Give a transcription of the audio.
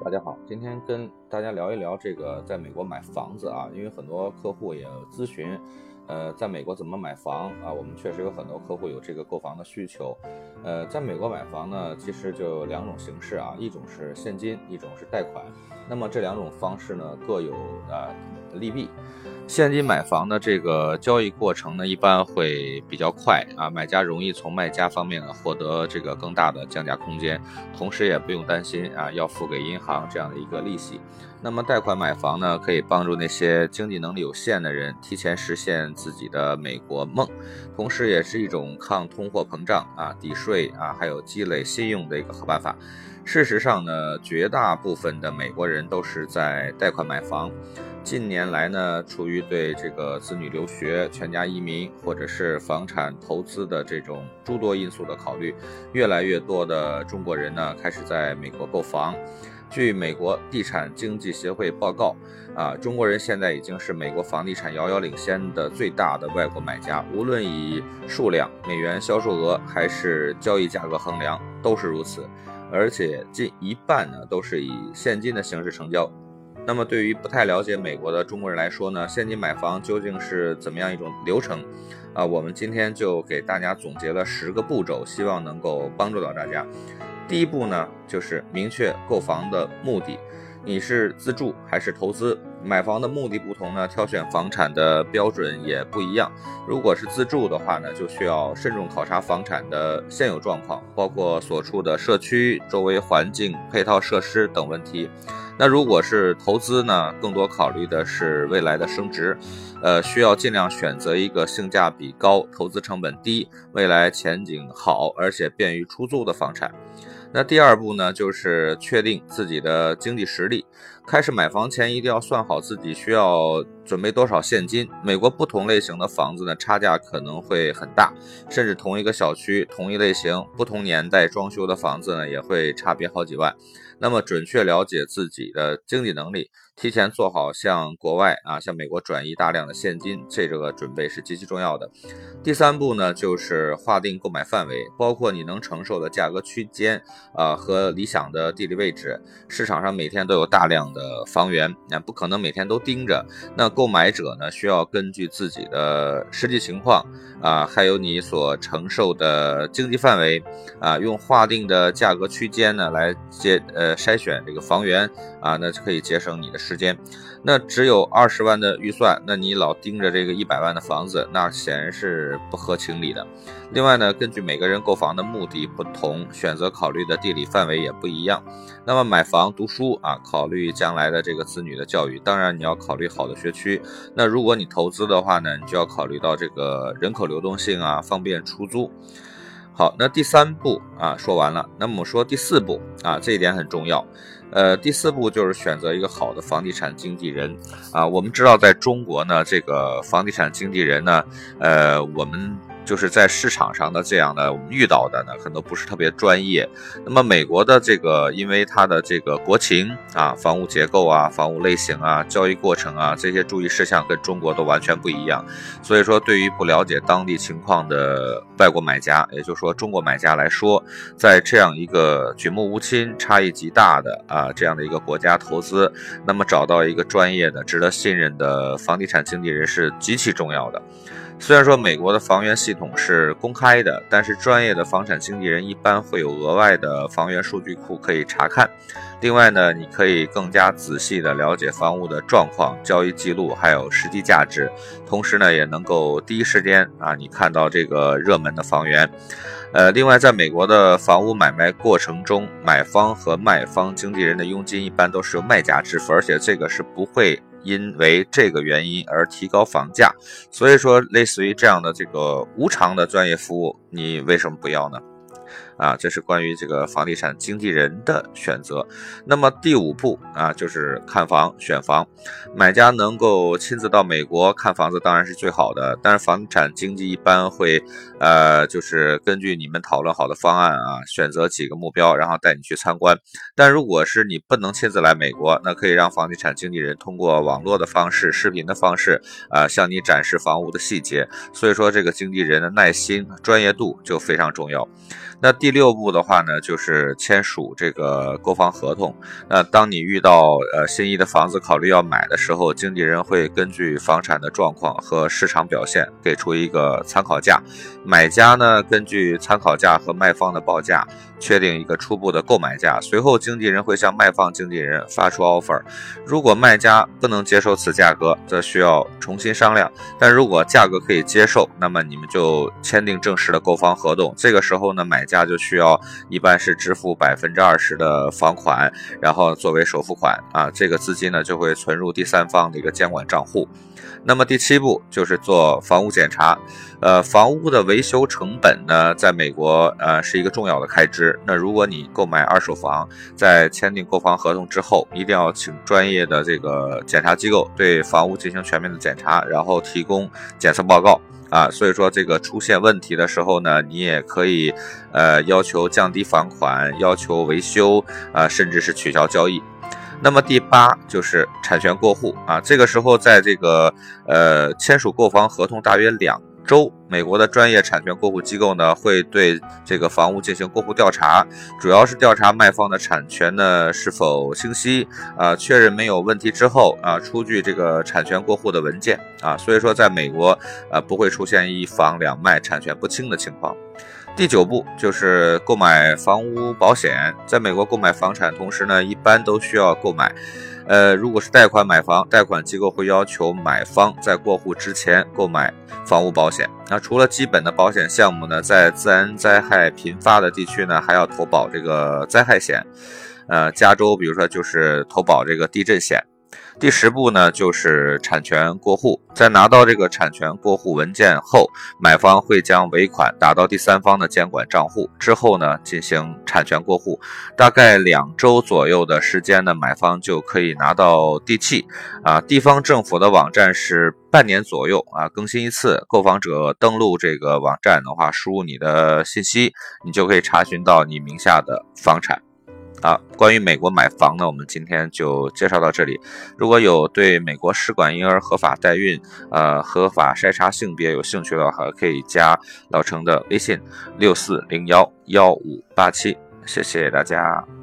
大家好，今天跟大家聊一聊这个在美国买房子啊，因为很多客户也咨询，呃，在美国怎么买房啊？我们确实有很多客户有这个购房的需求，呃，在美国买房呢，其实就有两种形式啊，一种是现金，一种是贷款。那么这两种方式呢，各有啊利弊。现金买房的这个交易过程呢，一般会比较快啊，买家容易从卖家方面呢获得这个更大的降价空间，同时也不用担心啊要付给银行这样的一个利息。那么贷款买房呢，可以帮助那些经济能力有限的人提前实现自己的美国梦，同时也是一种抗通货膨胀啊、抵税啊，还有积累信用的一个好办法。事实上呢，绝大部分的美国人都是在贷款买房。近年来呢，出于对这个子女留学、全家移民或者是房产投资的这种诸多因素的考虑，越来越多的中国人呢开始在美国购房。据美国地产经济协会报告，啊，中国人现在已经是美国房地产遥遥领先的最大的外国买家，无论以数量、美元销售额还是交易价格衡量，都是如此。而且近一半呢都是以现金的形式成交。那么，对于不太了解美国的中国人来说呢，现金买房究竟是怎么样一种流程？啊，我们今天就给大家总结了十个步骤，希望能够帮助到大家。第一步呢，就是明确购房的目的，你是自住还是投资？买房的目的不同呢，挑选房产的标准也不一样。如果是自住的话呢，就需要慎重考察房产的现有状况，包括所处的社区、周围环境、配套设施等问题。那如果是投资呢，更多考虑的是未来的升值，呃，需要尽量选择一个性价比高、投资成本低、未来前景好而且便于出租的房产。那第二步呢，就是确定自己的经济实力。开始买房前，一定要算好自己需要准备多少现金。美国不同类型的房子呢，差价可能会很大，甚至同一个小区、同一类型、不同年代装修的房子呢，也会差别好几万。那么，准确了解自己的经济能力。提前做好向国外啊，向美国转移大量的现金，这个准备是极其重要的。第三步呢，就是划定购买范围，包括你能承受的价格区间啊和理想的地理位置。市场上每天都有大量的房源，那不可能每天都盯着。那购买者呢，需要根据自己的实际情况啊，还有你所承受的经济范围啊，用划定的价格区间呢来接呃筛选这个房源啊，那就可以节省你的。时间，那只有二十万的预算，那你老盯着这个一百万的房子，那显然是不合情理的。另外呢，根据每个人购房的目的不同，选择考虑的地理范围也不一样。那么买房读书啊，考虑将来的这个子女的教育，当然你要考虑好的学区。那如果你投资的话呢，你就要考虑到这个人口流动性啊，方便出租。好，那第三步啊说完了，那么我说第四步啊，这一点很重要。呃，第四步就是选择一个好的房地产经纪人啊。我们知道，在中国呢，这个房地产经纪人呢，呃，我们。就是在市场上的这样的，我们遇到的呢，很多不是特别专业。那么美国的这个，因为它的这个国情啊、房屋结构啊、房屋类型啊、交易过程啊这些注意事项跟中国都完全不一样。所以说，对于不了解当地情况的外国买家，也就是说中国买家来说，在这样一个举目无亲、差异极大的啊这样的一个国家投资，那么找到一个专业的、值得信任的房地产经纪人是极其重要的。虽然说美国的房源系统是公开的，但是专业的房产经纪人一般会有额外的房源数据库可以查看。另外呢，你可以更加仔细的了解房屋的状况、交易记录还有实际价值，同时呢，也能够第一时间啊，你看到这个热门的房源。呃，另外，在美国的房屋买卖过程中，买方和卖方经纪人的佣金一般都是由卖家支付，而且这个是不会。因为这个原因而提高房价，所以说类似于这样的这个无偿的专业服务，你为什么不要呢？啊，这是关于这个房地产经纪人的选择。那么第五步啊，就是看房选房。买家能够亲自到美国看房子，当然是最好的。但是房产经纪一般会，呃，就是根据你们讨论好的方案啊，选择几个目标，然后带你去参观。但如果是你不能亲自来美国，那可以让房地产经纪人通过网络的方式、视频的方式啊，向你展示房屋的细节。所以说，这个经纪人的耐心、专业度就非常重要。那第第六步的话呢，就是签署这个购房合同。那当你遇到呃心仪的房子，考虑要买的时候，经纪人会根据房产的状况和市场表现给出一个参考价，买家呢根据参考价和卖方的报价确定一个初步的购买价。随后经纪人会向卖方经纪人发出 offer，如果卖家不能接受此价格，则需要重新商量。但如果价格可以接受，那么你们就签订正式的购房合同。这个时候呢，买家就需要一般是支付百分之二十的房款，然后作为首付款啊，这个资金呢就会存入第三方的一个监管账户。那么第七步就是做房屋检查，呃，房屋的维修成本呢，在美国呃是一个重要的开支。那如果你购买二手房，在签订购房合同之后，一定要请专业的这个检查机构对房屋进行全面的检查，然后提供检测报告。啊，所以说这个出现问题的时候呢，你也可以，呃，要求降低房款，要求维修，啊，甚至是取消交易。那么第八就是产权过户啊，这个时候在这个呃签署购房合同大约两。周，美国的专业产权过户机构呢，会对这个房屋进行过户调查，主要是调查卖方的产权呢是否清晰啊，确认没有问题之后啊，出具这个产权过户的文件啊。所以说，在美国啊，不会出现一房两卖、产权不清的情况。第九步就是购买房屋保险，在美国购买房产同时呢，一般都需要购买。呃，如果是贷款买房，贷款机构会要求买方在过户之前购买房屋保险。那除了基本的保险项目呢，在自然灾害频发的地区呢，还要投保这个灾害险。呃，加州比如说就是投保这个地震险。第十步呢，就是产权过户。在拿到这个产权过户文件后，买方会将尾款打到第三方的监管账户，之后呢进行产权过户。大概两周左右的时间呢，买方就可以拿到地契。啊，地方政府的网站是半年左右啊更新一次。购房者登录这个网站的话，输入你的信息，你就可以查询到你名下的房产。啊，关于美国买房呢，我们今天就介绍到这里。如果有对美国试管婴儿合法代孕、呃合法筛查性别有兴趣的话，可以加老程的微信六四零幺幺五八七，谢谢大家。